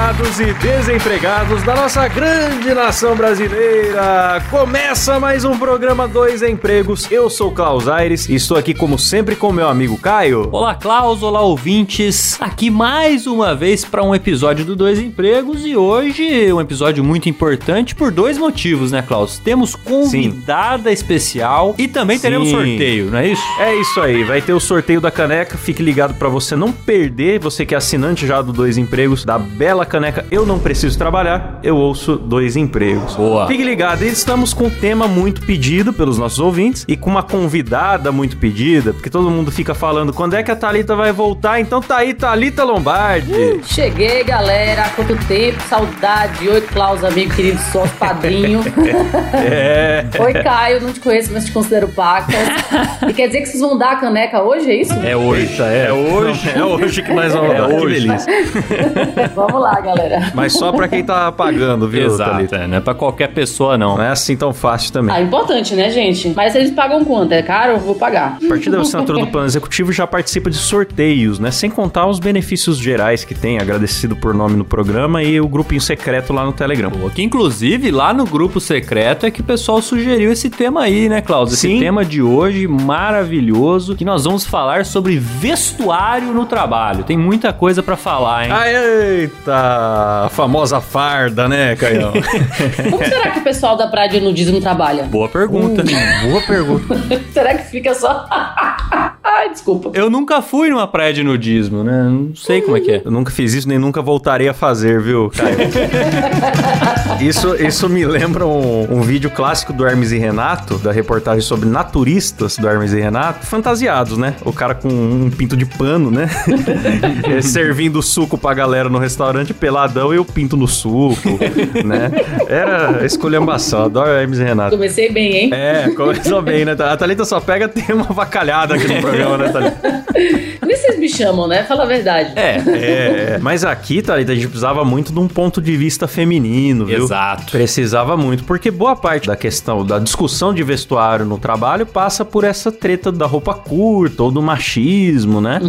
Empregados e desempregados da nossa grande nação brasileira. Começa mais um programa Dois Empregos. Eu sou Klaus Aires e estou aqui como sempre com meu amigo Caio. Olá, Klaus, olá, ouvintes. Aqui mais uma vez para um episódio do Dois Empregos e hoje um episódio muito importante por dois motivos, né, Klaus? Temos convidada especial e também teremos Sim. sorteio, não é isso? É isso aí, vai ter o sorteio da caneca. Fique ligado para você não perder. Você que é assinante já do Dois Empregos, da bela caneca Eu Não Preciso Trabalhar, eu ouço Dois Empregos. Boa. Fique ligado, estamos com um tema muito pedido pelos nossos ouvintes e com uma convidada muito pedida, porque todo mundo fica falando quando é que a Thalita vai voltar. Então tá aí, Thalita Lombardi. Cheguei, galera. Há quanto tempo? Saudade. Oi, Klaus, amigo querido, sócio, padrinho. É. Oi, Caio. Não te conheço, mas te considero pacas. E quer dizer que vocês vão dar a caneca hoje, é isso? É hoje. Eita, é hoje, é hoje que nós vamos É dar. Que hoje. delícia. Vamos lá, galera. Mas só pra quem tá pagando, viu, Exato, Thalita? é, não é pra qualquer pessoa, não. Não é assim tão fácil também. Ah, importante, né, gente? Mas eles pagam quanto? É caro? Eu vou pagar. A partir da assinatura do plano executivo já participa de sorteios, né? Sem contar os benefícios gerais que tem, agradecido por nome no programa e o grupinho secreto lá no Telegram. Boa, Que inclusive lá no grupo secreto é que o pessoal sugeriu esse tema aí, né, Klaus? Esse Sim. tema de hoje maravilhoso que nós vamos falar sobre vestuário no trabalho. Tem muita coisa pra falar, hein? Ah, Eita, a famosa farda, né, Caião? Como será que o pessoal da praia de nudismo trabalha? Boa pergunta. Boa pergunta. será que fica só... Ai, desculpa. Eu nunca fui numa praia de nudismo, né? Não sei como é que é. Eu nunca fiz isso, nem nunca voltarei a fazer, viu, Caio? isso, isso me lembra um, um vídeo clássico do Hermes e Renato, da reportagem sobre naturistas do Hermes e Renato, fantasiados, né? O cara com um pinto de pano, né? É, Servindo suco pra galera no restaurante, peladão e o pinto no suco, né? Era escolhambação, adoro Hermes e Renato. Comecei bem, hein? É, começou bem, né? A Thalita só pega ter uma vacalhada aqui no programa, né, Thalita? Nem vocês me chamam, né? Fala a verdade. É, É, mas aqui, Thalita, a gente precisava muito de um ponto de vista feminino, viu? exato. Precisava muito, porque boa parte da questão da discussão de vestuário no trabalho passa por essa treta da roupa curta ou do machismo, né?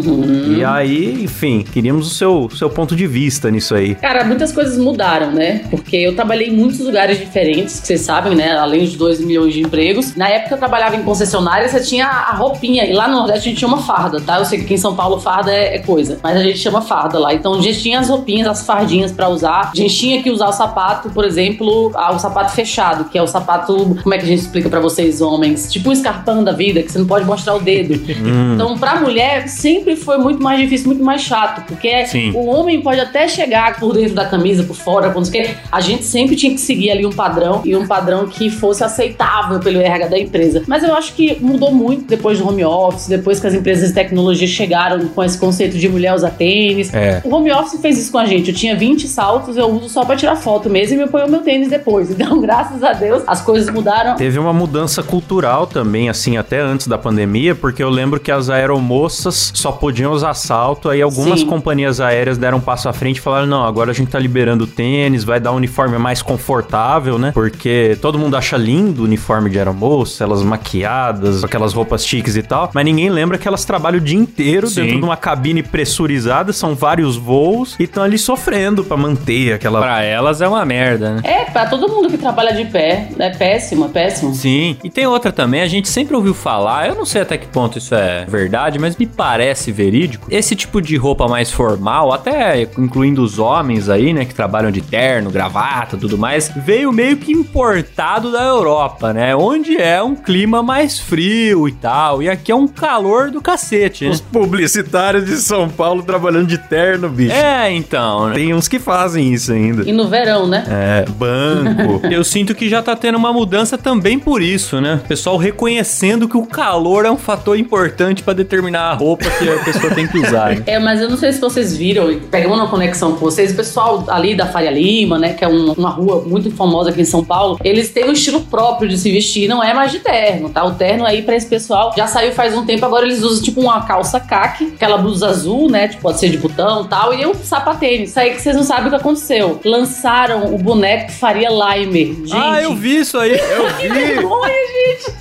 E aí, enfim, queríamos o seu, seu ponto de vista nisso aí. Cara, muitas coisas mudaram, né? Porque eu trabalhei em muitos lugares diferentes, que vocês sabem, né? Além de 2 milhões de empregos. Na época eu trabalhava em concessionária, você tinha a roupinha. E lá no Nordeste a gente tinha uma farda, tá? Eu sei que aqui em São Paulo farda é, é coisa. Mas a gente chama farda lá. Então a gente tinha as roupinhas, as fardinhas pra usar. A gente tinha que usar o sapato, por exemplo, ah, o sapato fechado, que é o sapato. Como é que a gente explica pra vocês, homens? Tipo um escarpão da vida, que você não pode mostrar o dedo. Então, pra mulher, sempre foi muito mais difícil, muito mais chato. Porque Sim. o homem pode até chegar por dentro da camisa, por fora, quando você quer. A gente sempre tinha que seguir ali um padrão e um padrão que fosse aceitável pelo RH da empresa. Mas eu acho que mudou muito depois do home office, depois que as empresas de tecnologia chegaram com esse conceito de mulher usar tênis. É. O home office fez isso com a gente. Eu tinha 20 saltos, eu uso só pra tirar foto mesmo e me ponho meu tênis depois. Então, graças a Deus, as coisas mudaram. Teve uma mudança cultural também, assim, até antes da pandemia, porque eu lembro que as aeromoças só podiam usar salto, aí algumas Sim. companhias aéreas deram um passo à frente e falaram, não, agora a gente tá liberando tênis, vai dar um uniforme mais confortável, né? Porque todo mundo acha lindo o uniforme de aeromoça, elas maquiadas, aquelas roupas chiques e tal, mas ninguém lembra que elas trabalham o dia inteiro Sim. dentro de uma cabine pressurizada, são vários voos e estão ali sofrendo pra manter aquela. Pra elas é uma merda, né? É, pra todo mundo que trabalha de pé. É péssimo, é péssimo. Sim. E tem outra também, a gente sempre ouviu falar, eu não sei até que ponto isso é verdade, mas me parece verídico. Esse tipo de roupa mais formal, até incluindo os homens aí, né, que trabalham de terno, gravata, tudo mais, veio meio que importado da Europa, né? Onde é um clima mais frio e tal. E aqui é um calor do cacete, né? Os publicitários de São Paulo trabalhando de terno, bicho. É, então, né? Tem uns que fazem isso ainda. E no verão, né? É, banco. Eu sinto que já tá tendo uma mudança também por isso, né? O pessoal reconhecendo que o calor é um fator importante pra determinar a roupa que a pessoa tem que usar. Né? É, mas eu não sei se vocês viram, pegando uma conexão com vocês, o pessoal ali da Faria Lima, né, que é um- uma rua muito famosa aqui em São Paulo, eles têm um estilo próprio de se vestir, não é mais de terno, tá? O terno aí pra esse pessoal já saiu faz um tempo, agora eles usam tipo uma calça caque, aquela blusa azul, né, tipo, pode ser de botão e tal, e um sapatênis. Isso aí que vocês não sabem o que aconteceu. Lançaram o boneco Faria Limer. Gente, Ah, eu vi isso aí. Eu que vergonha, gente!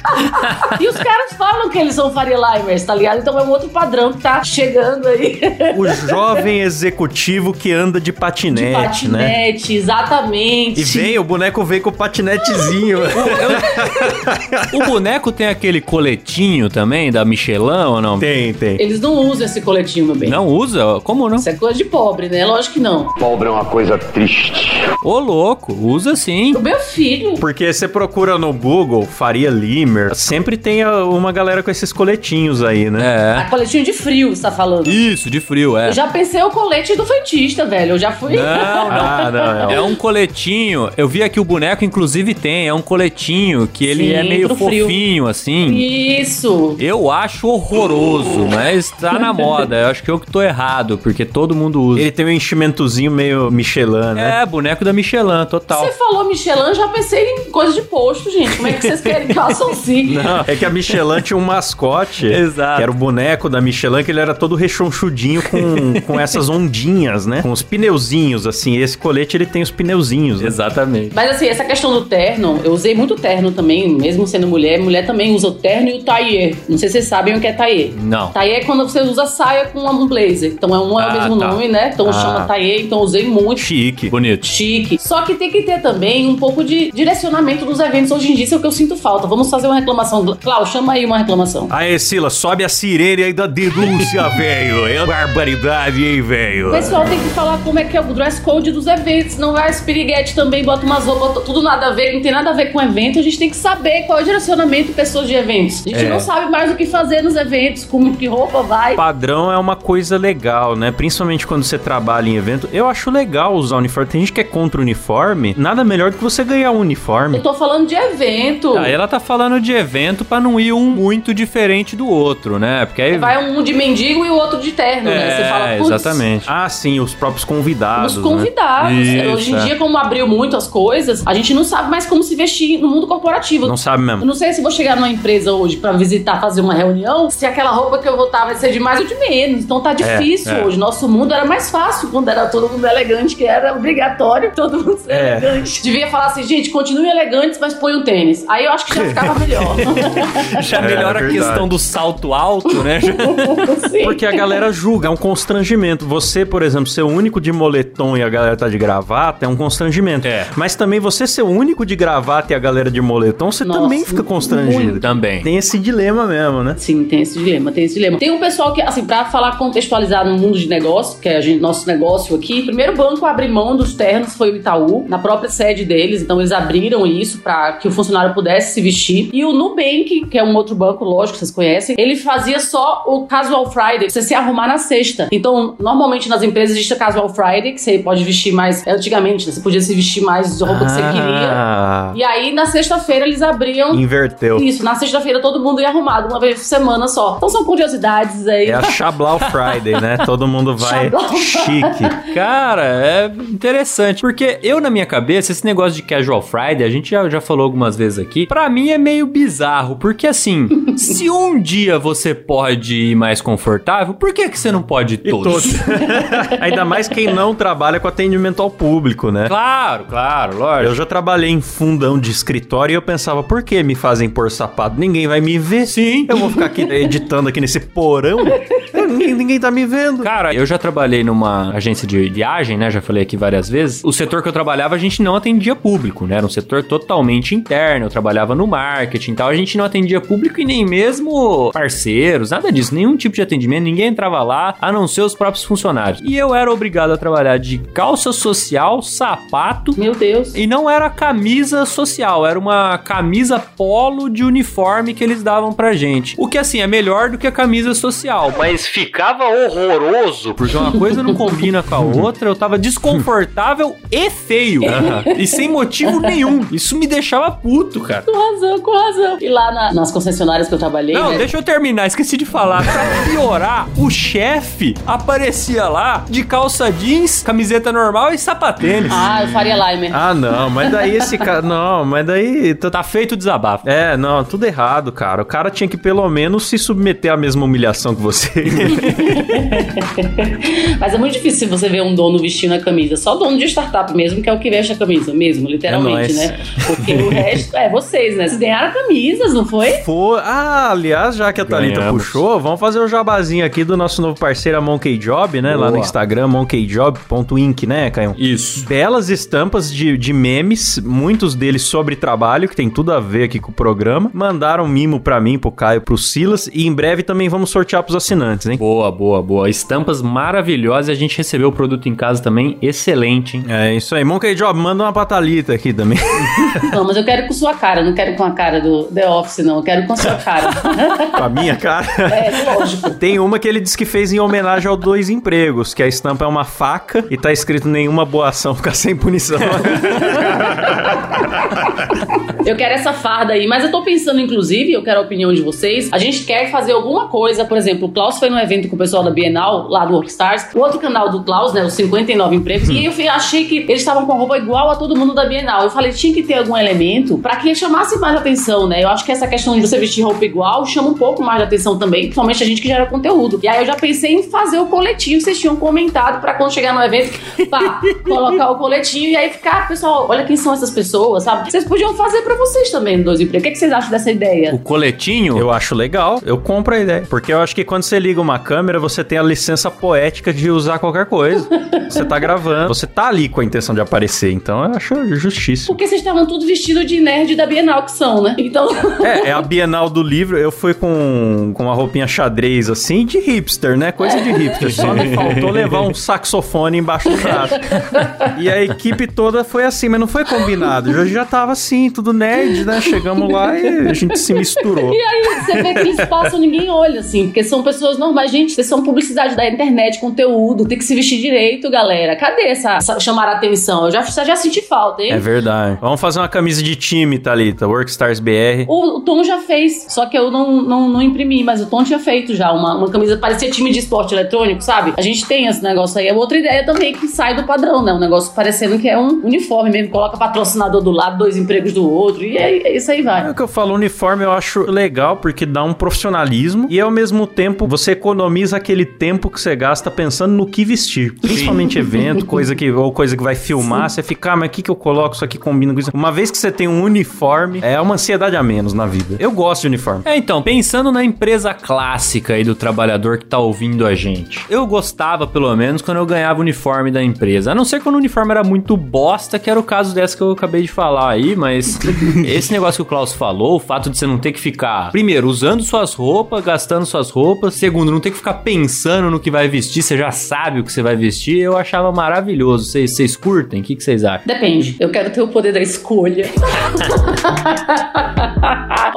e os caras falam que eles são Faria Limers, tá ligado? Então é um outro padrão que tá chegando aí. o jovem executivo que anda de patinete, de né? patinete, exatamente. E vem, o boneco vem com o patinetezinho. O boneco tem aquele coletinho também da Michelin ou não? tem, tem. Eles não usam esse coletinho, meu bem. Não usa? Como não? Isso é coisa de pobre, né? Lógico que não. Pobre é uma coisa triste. Ô, louco, usa sim. O meu filho. Porque você procura no Google, Faria Limer, sempre tem uma galera com esses coletinhos aí, né? A coletinho de frio, você tá falando. É. Isso, de frio, é. Eu já pensei o colete do frentista, velho. Eu já fui. Não, não. Ah, não, é É um coletinho. Eu vi aqui o boneco, inclusive, tem. É um coletinho que ele Sim, é meio pro frio. fofinho, assim. Isso. Eu acho horroroso, mas tá na moda. Eu acho que eu que tô errado, porque todo mundo usa. Ele tem um enchimentozinho meio Michelin, né? É, boneco da Michelin, total. Você falou Michelin, já pensei em coisa de posto, gente. Como é que vocês querem que associe? Não, é que a Michelin tinha um mascote. Exato. Que era o boneco da Michelin, que ele era todo rechonchudinho com, com essas ondinhas, né? Com os pneuzinhos, assim. Esse colete, ele tem os pneuzinhos. né? Exatamente. Mas assim, essa questão do terno, eu usei muito terno também, mesmo sendo mulher. Mulher também usa o terno e o tailleur. Não sei se vocês sabem o que é tailleur. Não. Tailleur é quando você usa saia com um blazer. Então é um é o Ah, mesmo tá. nome, né? Então Ah. chama tailleur, então eu usei muito. Chique. Bonito. Chique. Só que tem que ter também um pouco de direcionamento dos eventos hoje em dia, isso é o que eu sinto falta. Vamos fazer uma reclamação. Clau, chama aí uma reclamação. Aê, Sila, sobe a sirene aí da denúncia, velho. É barbaridade, hein, O velho? pessoal tem que falar como é que é o dress code dos eventos. Não vai as piriguete também, bota umas roupas, tudo nada a ver, não tem nada a ver com evento. A gente tem que saber qual é o direcionamento de pessoas de eventos. A gente É. não sabe mais o que fazer nos eventos, como que roupa vai. Padrão é uma coisa legal, né? Principalmente quando você trabalha em evento. Eu acho legal usar uniforme. Tem gente que é contra o uniforme. Nada melhor do que você ganhar um uniforme. Eu tô falando de evento. Aí ela tá falando de evento pra não ir um muito diferente do outro, né? Porque aí. Vai um de mendigo e o outro de terno, né? Você fala, É, putz, exatamente. Ah, sim, os próprios convidados. Os né? convidados. Isso, Hoje em é. dia, como abriu muito as coisas, a gente não sabe mais como se vestir no mundo corporativo. Não sabe Eu mesmo. não sei se vou chegar numa empresa hoje pra visitar, fazer uma reunião, se aquela roupa que eu vou estar vai ser de mais ou de menos. Então tá difícil é. hoje. Nosso mundo era mais fácil quando era todo mundo elegante, que era obrigatório todo mundo ser É. elegante. Devia falar assim, gente, continuem elegantes, mas põe um tênis. Aí eu acho que já ficava melhor. Já É, melhora a questão do salto alto, né? Sim. Porque a galera julga, é um constrangimento. Você, por exemplo, ser o único de moletom e a galera tá de gravata é um constrangimento. É. Mas também você ser o único de gravata e a galera de moletom, você Nossa, também fica constrangido. muito. Também. Tem esse dilema mesmo, né? Sim, tem esse dilema, tem esse dilema. Tem um pessoal que, assim, pra falar contextualizar no mundo de negócio, que é a gente, nosso negócio aqui, o primeiro banco a abrir mão dos ternos foi o Itaú, na própria sede deles, então eles abriram isso pra que o funcionário pudesse se vestir. E o Nubank, que é um outro banco, lógico, vocês conhecem, ele fazia só o Casual Friday, você se arrumar na sexta. Então, normalmente nas empresas existe o Casual Friday, que você pode vestir mais, antigamente, né, você podia se vestir mais de roupa que você queria. Ah, E aí, na sexta-feira, eles abriam inverteu. isso, na sexta-feira todo mundo ia arrumado, uma vez por semana só. Então são curiosidades aí. É a Chablau Friday, né? Todo mundo vai chique. Cara, é interessante. Porque eu, na minha cabeça, esse negócio de casual Friday, a gente já, já falou algumas vezes aqui, pra mim é meio bizarro. Porque assim, se um dia você pode ir mais confortável, por que, que você não pode ir todos? todos. Ainda mais quem não trabalha com atendimento ao público, né? Claro, claro, lógico. Eu já trabalhei em fundão de escritório e eu pensava, por que me fazem pôr sapato? Ninguém vai me ver. Sim. Eu vou ficar aqui editando aqui nesse porão. ninguém, ninguém tá me vendo. Cara, eu já trabalhei numa agência de viagem, né? Já falei aqui várias vezes. O setor que eu trabalhava, a gente não atendia público, né? Era um setor totalmente interno. Eu trabalhava no marketing e tal. A gente não atendia público e nem mesmo parceiros, nada disso. Nenhum tipo de atendimento. Ninguém entrava lá, a não ser os próprios funcionários. E eu era obrigado a trabalhar de calça social, sapato. Meu Deus. E não era camisa social, era uma camisa polo de uniforme que eles davam pra gente. O que assim é melhor do que a camisa social, mas ficava horroroso, porque uma coisa não combina com a outra, eu tava desconfortável e feio. e sem motivo nenhum. Isso me deixava puto, cara. Com razão, com razão. E lá na- nas concessionárias que eu trabalhei. Não, né? deixa eu terminar, esqueci de falar. Pra piorar, o chefe aparecia lá de calça jeans, camiseta normal e sapatênis. Ah, eu faria Limer. Ah, não, mas daí esse cara. Não, mas daí. tá- Tá feito o desabafo. É, não, tudo errado, cara. O cara tinha que pelo menos se submeter à mesma humilhação que você. Mas é muito difícil você ver um dono vestindo a camisa. Só dono de startup mesmo, que é o que veste a camisa mesmo, literalmente, É né? Porque o resto é vocês, né? Vocês ganharam camisas, não foi? Foi. Ah, aliás, já que a Thalita Ganhamos. puxou, vamos fazer o jabazinho aqui do nosso novo parceiro, a Monkey Job, né? Lá no Boa. Instagram, monkeyjob.inc, né, Caio? Isso. Belas estampas de, de memes, muitos deles sobre trabalho, que tem tudo a ver aqui com o programa. Mandaram mimo pra mim, pro Caio, pro Silas, e em breve também vamos sortear pros assinantes, hein? Boa, boa, boa. Estampas maravilhosas e a gente recebeu o produto em casa também. Excelente, hein? É isso aí. Monkey Job, manda uma patalita aqui também. Não, mas eu quero com sua cara, não quero com a cara do The Office, não. Eu quero com a sua cara. com a minha cara. é, lógico. Tem uma que ele diz que fez em homenagem ao Dois Empregos, que a estampa é uma faca e tá escrito nenhuma boa ação fica sem punição. Eu quero essa farda aí, mas eu tô pensando, inclusive, eu quero a opinião de vocês. A gente quer fazer alguma coisa, por exemplo, o Klaus foi num evento com o pessoal da Bienal, lá do Workstars. O outro canal do Klaus, né, os 59 empregos, e eu achei que eles estavam com roupa igual a todo mundo da Bienal. Eu falei, tinha que ter algum elemento pra que chamasse mais atenção, né? Eu acho que essa questão de você vestir roupa igual chama um pouco mais de atenção também, principalmente a gente que gera conteúdo. E aí eu já pensei em fazer o coletinho que vocês tinham comentado pra quando chegar no evento, pá, colocar o coletinho e aí ficar, pessoal, olha quem são essas pessoas, sabe? Vocês podiam fazer pra vocês também no Dois Empregos. O que, que vocês acham dessa ideia? O coletinho. Eu acho legal, eu compro a ideia. Porque eu acho que quando você liga uma câmera, você tem a licença poética de usar qualquer coisa. Você tá gravando, você tá ali com a intenção de aparecer, então eu acho justíssimo. Porque vocês estavam tudo vestido de nerd da Bienal que são, né? Então. É, é a Bienal do livro, eu fui com, com uma roupinha xadrez assim, de hipster, né? Coisa de hipster. Só me faltou levar um saxofone embaixo do braço. E a equipe toda foi assim, mas não foi combinado. Eu já tava assim, tudo nerd, né? Chegamos lá e a gente se misturou. E aí você vê que espaço ninguém olha, assim, porque são pessoas normais. Gente, vocês são publicidade da internet, conteúdo, tem que se vestir direito, galera. Cadê essa, essa chamar a atenção? Eu já, já senti falta, hein? É verdade. Vamos fazer uma camisa de time, Thalita. Workstars BR. O, o Tom já fez, só que eu não, não, não imprimi, mas o Tom tinha feito já uma, uma camisa, parecia time de esporte eletrônico, sabe? A gente tem esse negócio aí. É outra ideia também que sai do padrão, né? Um negócio parecendo que é um uniforme mesmo, coloca patrocinador do lado, dois empregos do outro, e aí, é isso aí É vai. o que eu falo, uniforme eu acho legal porque dá um profissionalismo e ao mesmo tempo você economiza aquele tempo que você gasta pensando no que vestir. Principalmente evento, coisa que ou coisa que vai filmar, você fica, ah, mas o que que eu coloco isso aqui combina com isso? Uma vez que você tem um uniforme, é uma ansiedade a menos na vida. Eu gosto de uniforme. É, então, pensando na empresa clássica aí do trabalhador que tá ouvindo a gente. Eu gostava, pelo menos, quando eu ganhava o uniforme da empresa. A não ser quando o uniforme era muito bosta, que era o caso dessa que eu acabei de falar aí, mas esse negócio que o Klaus falou, o fato de você não ter que ficar, primeiro, usando suas roupas, gastando suas roupas, segundo, não ter que ficar pensando no que vai vestir, você já sabe o que você vai vestir, eu achava maravilhoso. Vocês, vocês curtem? O que, que vocês acham? Depende. Eu quero ter o poder da escolha.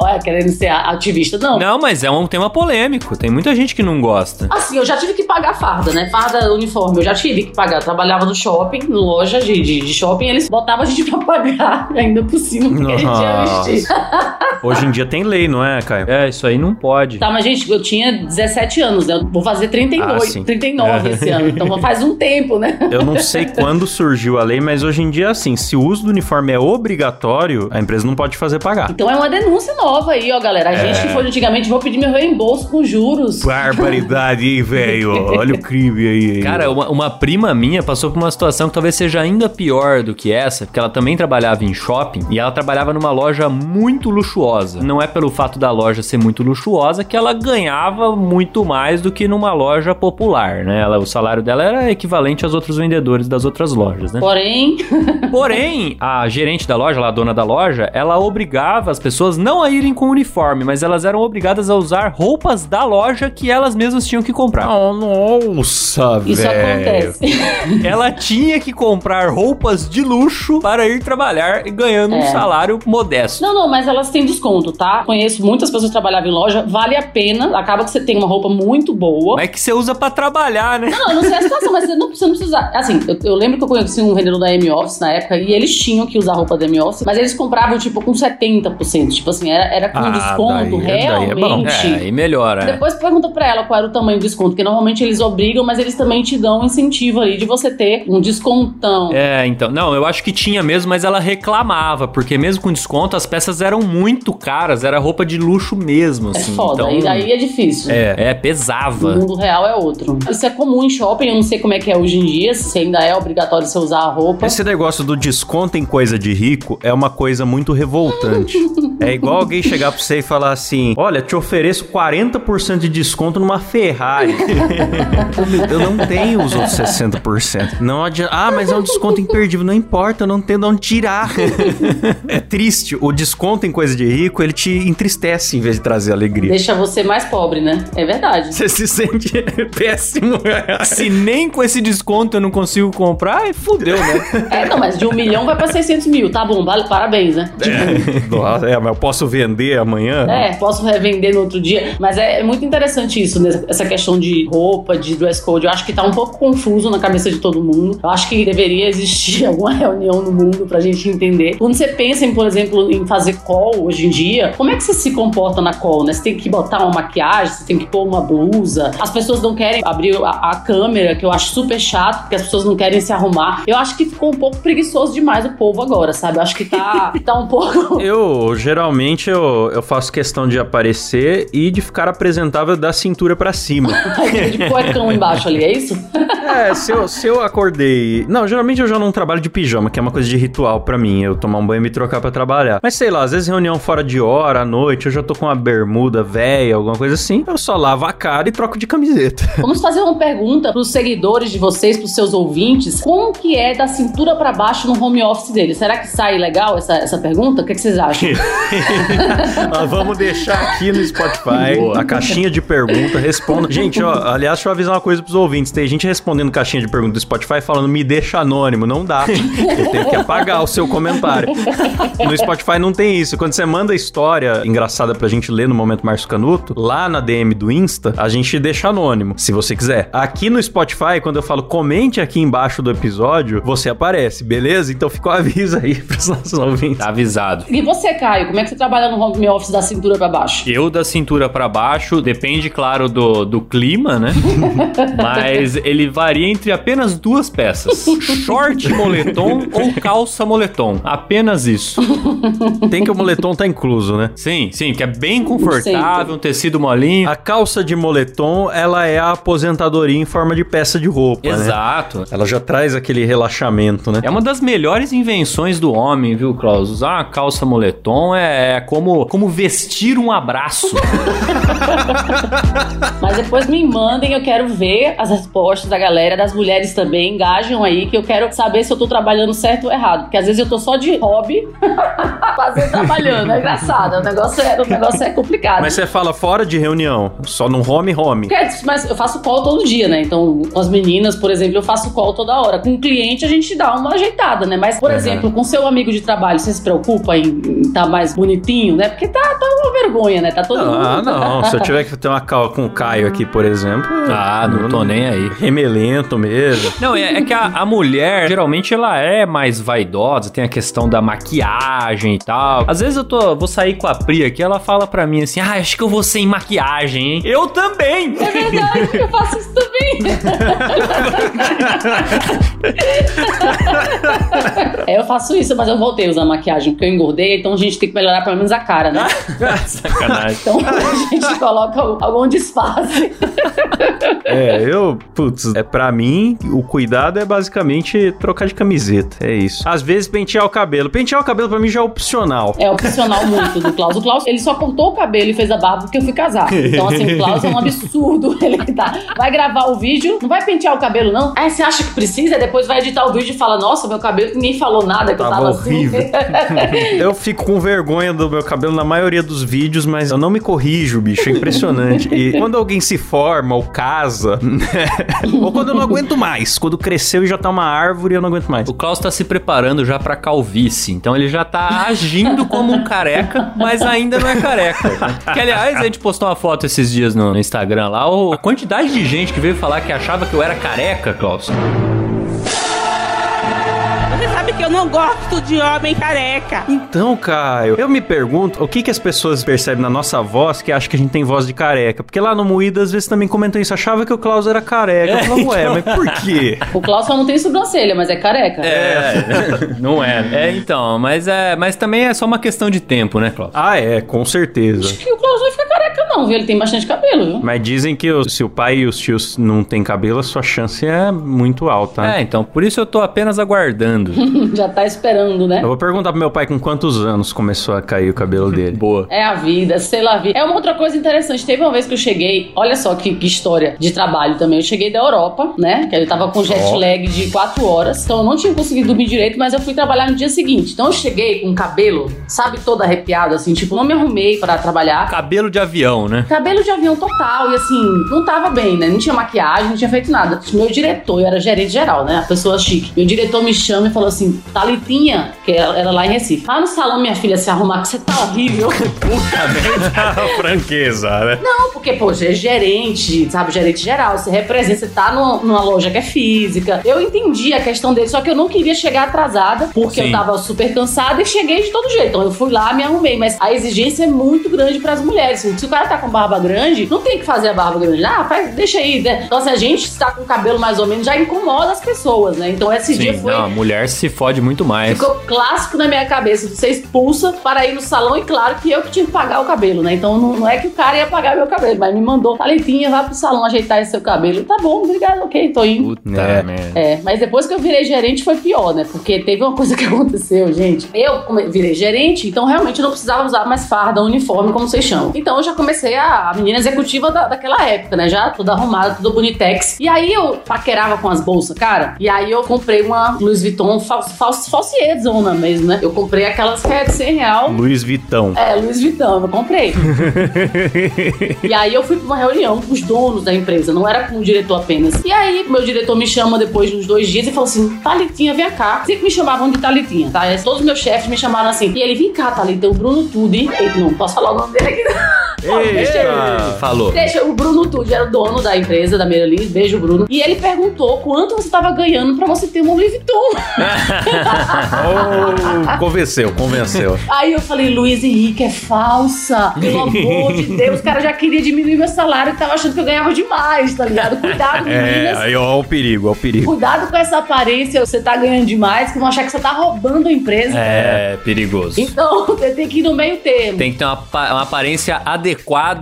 Olha, querendo ser ativista. Não. Não, mas é um tema polêmico. Tem muita gente que não gosta. Assim, eu já tive que pagar farda, né? Farda, uniforme, eu já tive que pagar. Eu trabalhava no shopping, em loja de, de, de shopping, eles botavam a gente pra pagar ainda por cima, porque a gente ia. Hoje em dia tem lei, não é, Caio? É, isso aí não pode. Tá, mas gente, eu tinha 17 anos, né? Eu vou fazer 38, Ah, sim. 39 esse ano. Então faz um tempo, né? Eu não sei quando surgiu a lei, mas hoje em dia, assim, se o uso do uniforme é obrigatório, a empresa não pode fazer pagar. Então é uma denúncia nova aí, ó, galera. A gente que foi antigamente, vou pedir meu reembolso com juros. Barbaridade, hein, velho? Olha o crime aí. Cara, uma, uma prima minha passou por uma situação que talvez seja ainda pior do que essa, porque ela também trabalhava em shopping e ela trabalhava numa loja muito luxuosa. Não é pelo fato da loja ser muito luxuosa que ela ganhava muito mais do que numa loja popular, né? Ela, o salário dela era equivalente aos outros vendedores das outras lojas, né? Porém, Porém, a gerente da loja, lá, a dona da loja, ela obrigava as pessoas não a irem com uniforme, mas elas eram obrigadas a usar roupas da loja que elas mesmas tinham que comprar. Oh, nossa, velho. isso acontece. Ela tinha que comprar roupas de luxo para ir trabalhar e ganhando um É. salário modesto. Não, não, mas elas têm desconto, tá? Conheço muitas pessoas que trabalhavam em loja, vale a pena. Acaba que você tem uma roupa muito boa. Mas é que você usa pra trabalhar, né? Não, eu não sei a situação, mas você não, você não precisa. Assim, eu, eu lembro que eu conheci um vendedor da M-Office na época e eles tinham que usar roupa da M-Office, mas eles compravam, tipo, com 70%. Tipo assim, era, era com Ah, desconto, daí- daí é bom. realmente. É, aí melhora. Depois pergunta pra ela qual era o tamanho do desconto, porque normalmente eles obrigam, mas eles também te dão um incentivo ali de você ter um descontão. É, então. Não, eu acho que tinha mesmo, mas ela reclamava, porque mesmo com desconto, as peças eram muito caras, era roupa de luxo mesmo, É assim. foda, então, aí, aí é difícil. É, é, O pesava. mundo real é outro. Isso é comum em shopping, eu não sei como é que é hoje em dia, se ainda é obrigatório você usar a roupa. Esse negócio do desconto em coisa de rico é uma coisa muito revoltante. é igual alguém chegar pra você e falar assim: Olha, te ofereço 40% de desconto numa Ferrari. eu não tenho os outros 60%. Não adianta. Ah, mas é um desconto imperdível. Não importa, eu não tenho de onde tirar. é triste. O desconto em coisa de rico, ele te entristece em vez de trazer alegria. Deixa você mais pobre, né? É verdade. Você se sente péssimo. Se nem com esse desconto eu não consigo comprar, fudeu, né? É, não, mas de um milhão vai pra 600 mil. Tá bom, vale, parabéns, né? Nossa, é, mas eu posso vender amanhã? É, posso revender no outro dia. Mas é, é muito interessante isso, né? essa questão de roupa, de dress code. Eu acho que tá um pouco confuso na cabeça de todo mundo. Eu acho que deveria existir alguma reunião no mundo pra gente entender. Quando você pensa, em, por exemplo, em fazer call hoje em dia, como é que você se comporta na call, né? Você tem que botar uma maquiagem, você tem que pôr uma blusa. As pessoas não querem abrir a, a câmera, que eu acho super chato, porque as pessoas não querem se arrumar. Eu acho que ficou um pouco preguiçoso demais o povo agora, sabe? Eu acho que tá, tá um pouco. Eu, geralmente, eu, eu faço questão de aparecer e de ficar apresentável da cintura pra cima. de cuecão embaixo ali, é isso? É, se eu, se eu acordei... Não, geralmente eu já não trabalho de pijama, que é uma coisa de ritual pra mim. Eu tomar um banho e me trocar pra trabalhar. Mas sei lá, às vezes reunião fora de hora, à noite, eu já tô com uma bermuda velha, alguma coisa assim. Eu só lavo a cara e troco de camiseta. Vamos fazer uma pergunta pros seguidores de vocês, pros seus ouvintes. Como que é da cintura pra baixo no home office deles? Será que sai legal essa, essa pergunta? O que, que vocês acham? Nós vamos deixar aqui no Spotify Boa. a caixinha de pergunta. Responda. Gente, ó, aliás, deixa eu avisar uma coisa pros ouvintes. Tem gente respondendo caixinha de pergunta do Spotify falando me deixa anônimo. Não dá. Eu tenho que apagar o seu comentário. No Spotify não tem isso. Quando você manda história engraçada pra gente ler no Momento Márcio Canuto, lá na DM do Insta, a gente deixa anônimo, se você quiser. Aqui no Spotify, quando eu falo comente aqui embaixo do episódio, você aparece, beleza? Então fica o aviso aí pros nossos ouvintes. Tá avisado. E você, Caio, como é que você trabalha no home office da cintura pra baixo? Eu da cintura pra baixo, depende, claro, do, do clima, né? Mas ele varia entre apenas duas peças: short moletom ou calça moletom. Apenas isso. Tem que o moletom tá incluso, né? Sim, sim, que é bem confortável, um tecido molinho. A calça de moletom, ela é a aposentadoria em forma de peça de roupa, né? Exato. Ela já traz aquele relaxamento, né? É uma das melhores invenções do homem, viu, Klaus? Usar uma calça moletom é, é como, como vestir um abraço. Mas depois me mandem, eu quero ver as respostas da galera, das mulheres também. Engajam aí, que eu quero saber se eu tô trabalhando certo ou errado. Porque às vezes eu tô só de hobby fazendo trabalhando. É engraçado. O negócio é, o negócio é complicado. Mas você fala fora de reunião, só no home home. Porque, Mas eu faço call todo dia, né? Então, com as meninas, por exemplo, eu faço call toda hora. Com o cliente, a gente dá uma ajeitada, né? Mas, por Uhum. exemplo, com seu amigo de trabalho, você se preocupa em estar tá mais bonitinho, né? Porque tá, tá uma vergonha, né? Tá todo Ah, mundo. não. Se eu tiver que ter uma cal com o Caio aqui, por exemplo. Ah, não tô nem aí. Remelento mesmo. Não, é, é que a, a mulher, geralmente, ela é mais vaidosa, tem a questão da maquiagem e tal. Às vezes eu tô, vou sair com a Pri aqui, ela fala pra mim assim, ah, acho que eu vou sem maquiagem, hein? Eu também! É verdade, eu faço isso também. é, eu faço isso, mas eu voltei a usar maquiagem, porque eu engordei, então a gente tem que melhorar pelo menos a cara, né? Sacanagem. Então a gente coloca algum disfarce. É, eu, putz, é pra mim, o cuidado é basicamente trocar de camiseta. É isso. Às vezes pentear o cabelo. Pentear o cabelo pra mim já é opcional. É opcional muito do Klaus. O Klaus, ele só cortou o cabelo e fez a barba porque eu fui casar. Então, assim, o Klaus é um absurdo. Ele tá, vai gravar o vídeo, não vai pentear o cabelo, não. Aí você acha que precisa, depois vai editar o vídeo e fala: Nossa, meu cabelo, ninguém falou nada que eu Tava tava horrível. assim. Eu fico com vergonha do meu cabelo na maioria dos vídeos, mas eu não me corrijo, bicho. É impressionante. E quando alguém se forma ou casa, né? ou quando eu não aguento mais, quando cresceu e já tá uma árvore, eu não aguento mais. O Klaus tá se preparando já pra calvície, então ele já tá agindo como um careca, mas ainda não é careca. Que aliás, a gente postou uma foto esses dias no, no Instagram lá, a quantidade de gente que veio falar que achava que eu era careca, Klaus. Não gosto de homem careca. Então, Caio, eu me pergunto o que, que as pessoas percebem na nossa voz que acham que a gente tem voz de careca. Porque lá no Moída, às vezes também comentam isso, achava que o Klaus era careca. Eu falava, ué, mas por quê? O Klaus só não tem sobrancelha, mas é careca. É, não é. É, então, mas é, mas também é só uma questão de tempo, né, Klaus? Ah, é, com certeza. Acho que o Klaus vai ficar careca, não, viu? Ele tem bastante cabelo, viu? Mas dizem que o- se o pai e os tios não têm cabelo, a sua chance é muito alta. né? É, então, por isso eu tô apenas aguardando. Já tá esperando, né? Eu vou perguntar pro meu pai com quantos anos começou a cair o cabelo dele. Boa. É a vida, sei lá, vida. É uma outra coisa interessante. Teve uma vez que eu cheguei, olha só que, que história de trabalho também. Eu cheguei da Europa, né? Que eu tava com jet Ó. lag de 4 horas. Então eu não tinha conseguido dormir direito, mas eu fui trabalhar no dia seguinte. Então eu cheguei com o cabelo, sabe, todo arrepiado, assim, tipo, não me arrumei pra trabalhar. Cabelo de avião, né? Cabelo de avião total, e assim, não tava bem, né? Não tinha maquiagem, não tinha feito nada. Meu diretor, eu era gerente geral, né? A pessoa chique. Meu diretor me chama e falou assim: Thalitinha, que ela era lá em Recife. Vai no salão, minha filha, se arrumar, que você tá horrível. Franqueza, né? Não, porque, pô, você é gerente, sabe? Gerente geral, você representa, você tá numa, numa loja que é física. Eu entendi a questão dele, só que eu não queria chegar atrasada, porque Sim. eu tava super cansada e cheguei de todo jeito. Então eu fui lá, me arrumei. Mas a exigência é muito grande pras mulheres. Se o cara tá com barba grande, não tem que fazer a barba grande. Ah, faz, deixa aí, né? Então, se a gente está com o cabelo mais ou menos, já incomoda as pessoas, né? Então esse dia Sim, foi. não, a mulher se fode muito mais. Ficou clássico na minha cabeça ser expulsa para ir no salão e claro que eu que tinha que pagar o cabelo, né? Então não, não é que o cara ia pagar meu cabelo, mas me mandou, Taletinha, vá pro salão ajeitar esse seu cabelo. Tá bom, obrigado, ok, tô indo. Puta É. merda. É, mas depois que eu virei gerente foi pior, né? Porque teve uma coisa que aconteceu, gente. Eu virei gerente, então realmente eu não precisava usar mais farda, uniforme, como vocês chamam. Então eu já comecei a, a menina executiva da, daquela época, né? Já toda arrumada, toda bonitex. E aí eu paquerava com as bolsas, cara. E aí eu comprei uma Louis Vuitton fal, fal, falsiezona mesmo, né? Eu comprei aquelas que é de 100 real. Luiz Vitão. É, Louis Vuitton, eu comprei. e aí eu fui pra uma reunião com os donos da empresa, não era com o diretor apenas. E aí meu diretor me chama depois de uns dois dias e falou assim: Thalitinha, vem cá. Sempre me chamavam de Thalitinha, tá? Todos os meus chefes me chamaram assim. E ele, vem cá, Thalita, o Bruno Tudo, Eita, não posso falar o nome dele aqui. Ele. Eita! Falou. Deixa, o Bruno Tude era o dono da empresa, da Merlin, beijo Bruno. E ele perguntou quanto você tava ganhando pra você ter uma Louis Vuitton. Oh, convenceu, convenceu. Aí eu falei, Luiz Henrique, é falsa. Pelo amor de Deus, o cara já queria diminuir meu salário e tava achando que eu ganhava demais, tá ligado? Cuidado, É, meninas. aí ó, o perigo, ó o perigo. Cuidado com essa aparência, você tá ganhando demais, que vão achar que você tá roubando a empresa. É, perigoso. Então, você tem que ir no meio termo. Tem que ter uma, uma aparência adequada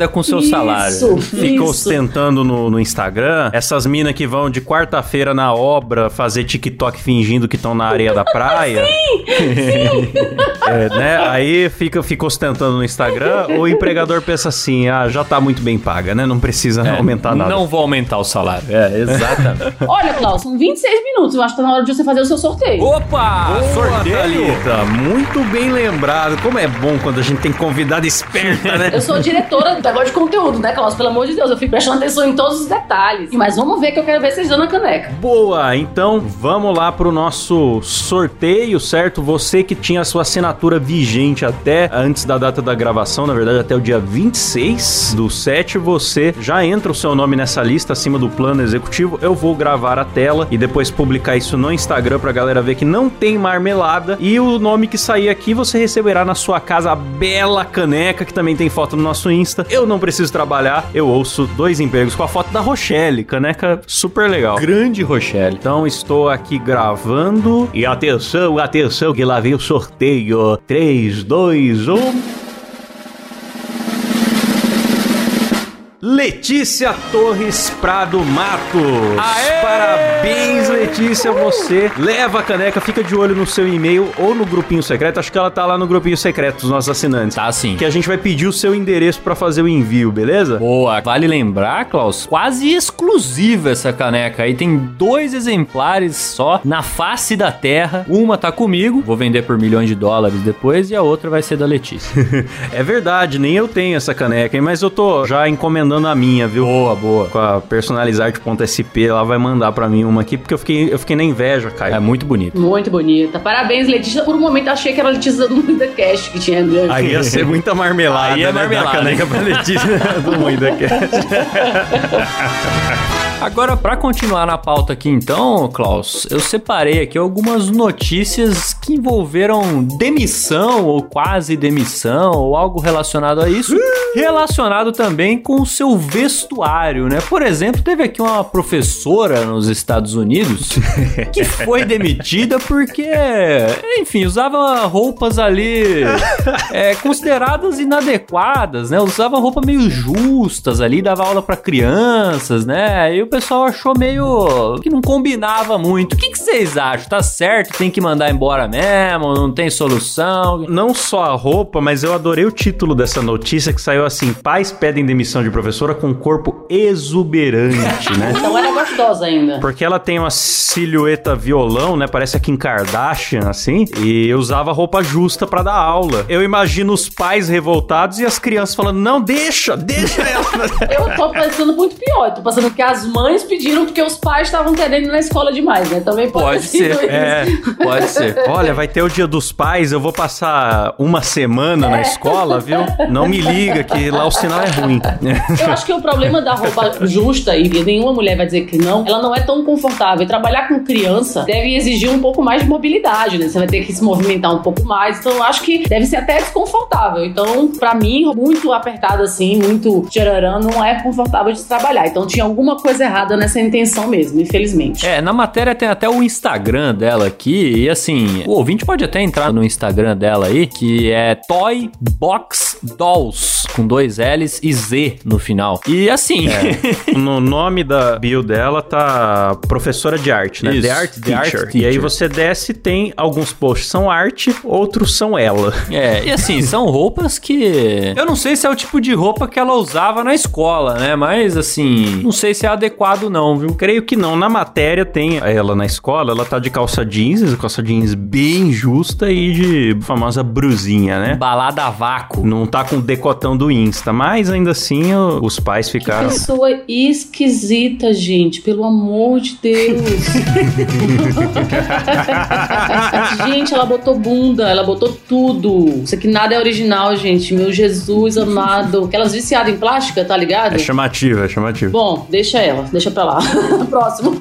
com o seu Isso, salário. Fica ostentando no, no Instagram essas minas que vão de quarta-feira na obra fazer TikTok fingindo que estão na areia da praia. É, né? Aí fica, fica ostentando no Instagram, o empregador pensa assim: ah, já tá muito bem paga, né? Não precisa aumentar nada. Não vou aumentar o salário. É, exatamente. Olha, Klaus, são 26 minutos. Eu acho que tá na hora de você fazer o seu sorteio. Opa! Sorteio! Thalita, muito bem lembrado. Como é bom quando a gente tem convidada esperta, né? Eu sou diretora do negócio de conteúdo, né, Klaus? Pelo amor de Deus, eu fico prestando atenção em todos os detalhes. Mas vamos ver que eu quero ver vocês dando a caneca. Boa, então vamos lá pro nosso sorteio, certo? Você que tinha a sua assinatura vigente até antes da data da gravação, na verdade até o dia 26 do 7, você já entra o seu nome nessa lista acima do plano executivo. Eu vou gravar a tela e depois publicar isso no Instagram pra galera ver que não tem marmelada. E o nome que sair aqui você receberá na sua casa a bela caneca, que também tem foto no nosso Insta. Eu não preciso trabalhar, eu ouço dois empregos com a foto da Rochelle, caneca super legal. Grande Rochelle. Então estou aqui gravando. E atenção, atenção, que lá vem o sorteio. 3, 2, 1. Letícia Torres Prado Matos. Aê! Parabéns, Letícia, você. Leva a caneca, fica de olho no seu e-mail ou no grupinho secreto. Acho que ela tá lá no grupinho secreto dos nossos assinantes. Tá sim. Que a gente vai pedir o seu endereço pra fazer o envio, beleza? Boa. Vale lembrar, Klaus, quase exclusiva essa caneca aí. Tem dois exemplares só na face da terra. Uma tá comigo, vou vender por milhões de dólares depois, e a outra vai ser da Letícia. É verdade, nem eu tenho essa caneca? Mas eu tô já encomendando a minha, viu? boa, boa. Com a personalizarte.sp, ela vai mandar pra mim uma aqui, porque eu fiquei, eu fiquei na inveja, Caio. É muito bonito. Muito bonita. Parabéns, Letícia. Por um momento eu achei que era a Letícia do Mundo Cast que tinha ganho. Aí ia ser muita marmelada, Aí é né? marmelada. Caneca pra Letícia do Moída Cast. Agora, pra continuar na pauta aqui então, Klaus, eu separei aqui algumas notícias que envolveram demissão ou quase demissão ou algo relacionado a isso, relacionado também com o seu vestuário, né? Por exemplo, teve aqui uma professora nos Estados Unidos que foi demitida porque, enfim, usava roupas ali é, consideradas inadequadas, né? Usava roupa meio justas ali, dava aula pra crianças, né? E o pessoal achou meio que não combinava muito. O que, que vocês acham? Tá certo? Tem que mandar embora mesmo? Não tem solução? Não só a roupa, mas eu adorei o título dessa notícia que saiu assim: Pais pedem demissão de professora com corpo exuberante, né? Então era gostosa ainda. Porque ela tem uma silhueta violão, né? Parece a Kim Kardashian, assim. E usava roupa justa pra dar aula. Eu imagino os pais revoltados e as crianças falando: Não, deixa, deixa ela. Eu tô pensando muito pior. Eu tô pensando que as mães pediram porque os pais estavam querendo ir na escola demais, né? Também pode, Pode ser, isso. É, Pode ser. Olha, vai ter o dia dos pais, eu vou passar uma semana na escola, viu? Não me liga que lá o sinal é ruim. Eu acho que o problema da roupa justa, e nenhuma mulher vai dizer que não, ela não é tão confortável. E trabalhar com criança deve exigir um pouco mais de mobilidade, né? Você vai ter que se movimentar um pouco mais. Então, eu acho que deve ser até desconfortável. Então, pra mim, muito apertado assim, muito tchararã, não é confortável de se trabalhar. Então, tinha alguma coisa errada nessa intenção mesmo, infelizmente. É, na matéria tem até o Instagram dela aqui, e assim, o ouvinte pode até entrar no Instagram dela aí, que é Toy Box Dolls, com dois L's e Z no final. E assim, No nome da bio dela tá professora de arte, né? Isso, The Art The Teacher. Art E aí Teacher. você desce, tem alguns posts são arte, outros são ela. é, e assim, são roupas que. Eu não sei se é o tipo de roupa que ela usava na escola, né? Mas assim, não sei se é adequado, não, viu? Creio que não. Na matéria tem ela na escola, ela tá de calça jeans, calça jeans bem justa e de famosa brusinha, né? Balada a vácuo. Não tá com decotão do Insta, mas ainda assim os pais ficaram. Pessoa esquisita, gente, pelo amor de Deus. gente, ela botou bunda, ela botou tudo. Isso aqui nada é original, gente. Meu Jesus amado. Aquelas viciadas em plástica, tá ligado? É chamativo, é chamativo. Bom, deixa ela, deixa pra lá. Próximo.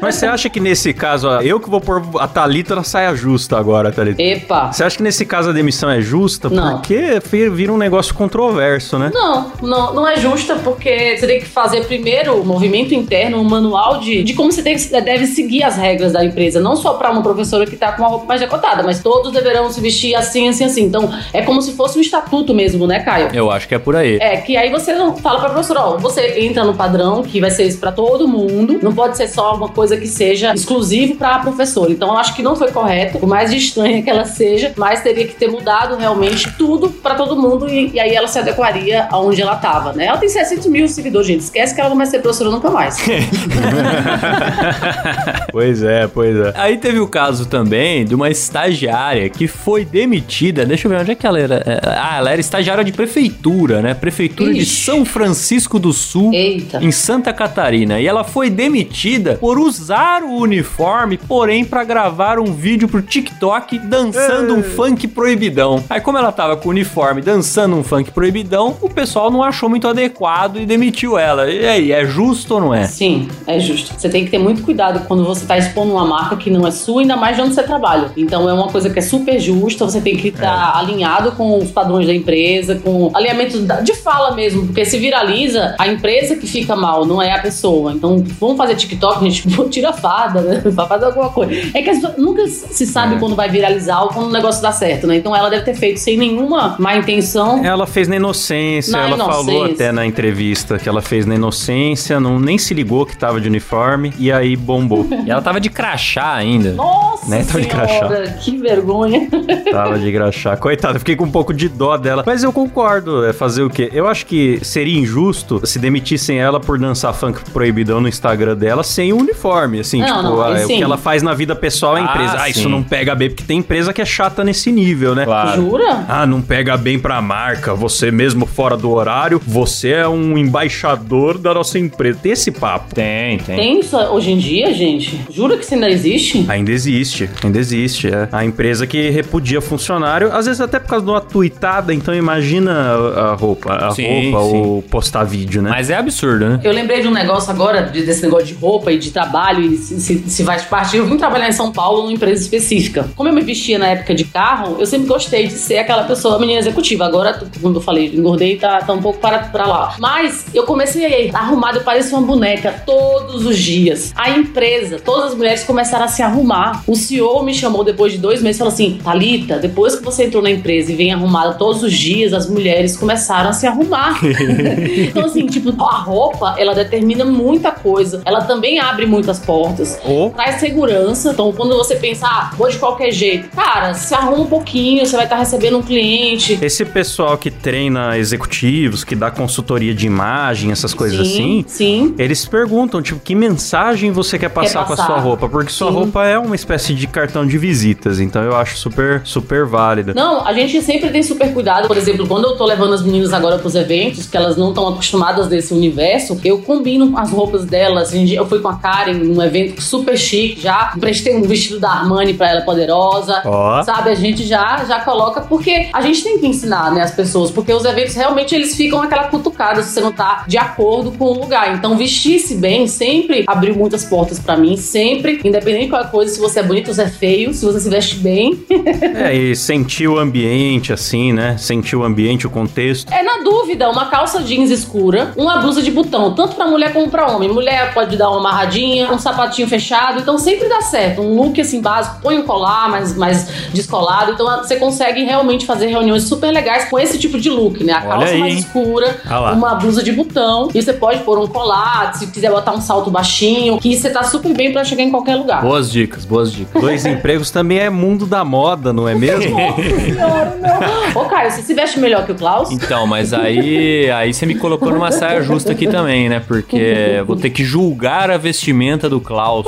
Mas você acha que nesse caso, eu que vou pôr a Thalita na saia justa agora, Thalita? Epa. Você acha que nesse caso a demissão é justa? Não. Porque vira um negócio controverso, né? Não, não, não é justa porque você tem que fazer primeiro o movimento interno, um manual de, de como você tem que- deve seguir as regras da empresa. Não só pra uma professora que tá com uma roupa mais decotada, mas todos deverão se vestir assim, assim, assim. Então é como se fosse um estatuto mesmo, né, Caio? Eu acho que é por aí. É, que aí você não fala pra professora, ó, você entra no padrão, que vai ser isso pra todo mundo, não pode ser só uma coisa que seja exclusivo pra professora. Então eu acho que não foi correto, por mais estranha que ela seja, mas teria que ter mudado realmente tudo pra todo mundo e, e aí ela se adequaria aonde ela tava, né? Tem 600 mil seguidores, gente, esquece que ela não vai ser professora nunca mais. pois é, pois é. Aí teve o caso também de uma estagiária que foi demitida. Deixa eu ver onde é que ela era. É, Ah, ela era estagiária de prefeitura, né? Prefeitura de Ixi. São Francisco do Sul. Eita. Em Santa Catarina. E ela foi demitida por usar o uniforme, porém pra gravar um vídeo pro TikTok dançando um funk proibidão. Aí, como ela tava com o uniforme dançando um funk proibidão, o pessoal não achou muito adequado e demitiu ela. E aí, é justo ou não é? Sim, é justo. Você tem que ter muito cuidado quando você tá expondo uma marca que não é sua, ainda mais de onde você trabalha. Então é uma coisa que é super justa, você tem que estar alinhado com os padrões da empresa, com alinhamento de fala mesmo, porque se viraliza, a empresa que fica mal, não é a pessoa. Então vamos fazer TikTok, gente, tira a farda, né? Pra fazer alguma coisa. É que as pessoas nunca se sabe quando vai viralizar ou quando o negócio dá certo, né? Então ela deve ter feito sem nenhuma má intenção. Ela fez na inocência, Na ela falou inocência. até na entrevista que ela fez na inocência, não, nem se ligou que tava de uniforme, e aí bombou. E ela tava de crachá ainda. Nossa Né, tô de senhora, que vergonha. Tava de graxá. Coitada, fiquei com um pouco de dó dela. Mas eu concordo, é fazer o quê? Eu acho que seria injusto se demitissem ela por dançar funk proibidão no Instagram dela sem o uniforme. Assim, Não, tipo, não, ah, o que ela faz na vida pessoal é Ah, empresa. Ah, sim. isso não pega bem, porque tem empresa que é chata nesse nível, né? Claro. Jura? Ah, não pega bem pra marca. Você mesmo fora do horário, você é um embaixador da nossa empresa. Tem esse papo. Tem, tem. Tem isso hoje em dia, gente? Jura que isso ainda existe? Ainda existe, ainda existe. É a empresa que repudia funcionário, às vezes até por causa de uma tuitada, então imagina a roupa, a Sim, roupa sim. ou postar vídeo, né? Mas é absurdo, né? Eu lembrei de um negócio agora, de- desse negócio de roupa e de trabalho, e se, se, se faz parte. Eu vim trabalhar em São Paulo numa empresa específica. Como eu me vestia na época de carro, eu sempre gostei de ser aquela pessoa, menina executiva. Agora, como eu falei, engordei, tá, tá um pouco para, pra lá. Mas eu comecei arrumada, eu parecia uma boneca todos os dias. A empresa, todas as mulheres começaram a se arrumar. O CEO me chamou depois de dois meses e falou assim: Thalita, depois que você entrou na empresa e vem arrumada todos os dias, as mulheres começaram a se arrumar. então, assim, tipo, a roupa, ela determina muita coisa. Ela também abre muitas portas. Ou Traz segurança. Então, quando você pensa, ah, vou de qualquer jeito, cara, se arruma um pouquinho, você vai estar recebendo um cliente. esse pessoal que treina executivos, que dá consultoria de imagem, essas coisas assim, Sim. eles perguntam, tipo, que mensagem você quer passar, com a passar. sua roupa? Porque sua Sim. roupa é uma espécie de cartão de visitas, então eu acho super, super válida. Não, a gente sempre tem super cuidado. Por exemplo, quando eu tô levando as meninas agora pros eventos, que elas não estão acostumadas desse universo, eu combino as roupas delas. Eu fui com a Karen num evento super chique já. Prestei um vestido da Armani pra ela poderosa. Ó. Sabe, a gente já já coloca porque a gente tem que ensinar, né, as pessoas, porque os eventos realmente eles ficam aquela cutucada se você não tá de acordo com o lugar. Então, vestir-se bem sempre abriu muitas portas pra mim, sempre, independente de qualquer coisa, se você é bonito ou se é feio, se você se veste bem, É, e sentir o ambiente, assim, né? Sentir o ambiente, o contexto. É na dúvida, uma calça jeans escura, uma blusa de botão, tanto pra mulher como pra homem. Mulher pode dar uma amarradinha, um sapatinho fechado, então sempre dá certo. Um look assim básico, põe um colar mais, mais descolado, então você consegue realmente fazer reuniões super legais com esse tipo de look, né? A Olha calça aí, mais hein? escura, Ah lá. uma blusa de botão, e você pode pôr um colar, se quiser botar um salto baixinho, que você tá super bem pra chegar em qualquer lugar. Boas dicas, boas dicas. Dois empregos também é mundo da moda, não é mesmo? Nossa senhora, não. Ô, Caio, você se veste melhor que o Klaus? Então, mas aí, aí você me colocou numa saia justa aqui também, né? Porque eu vou ter que julgar a vestimenta do Klaus.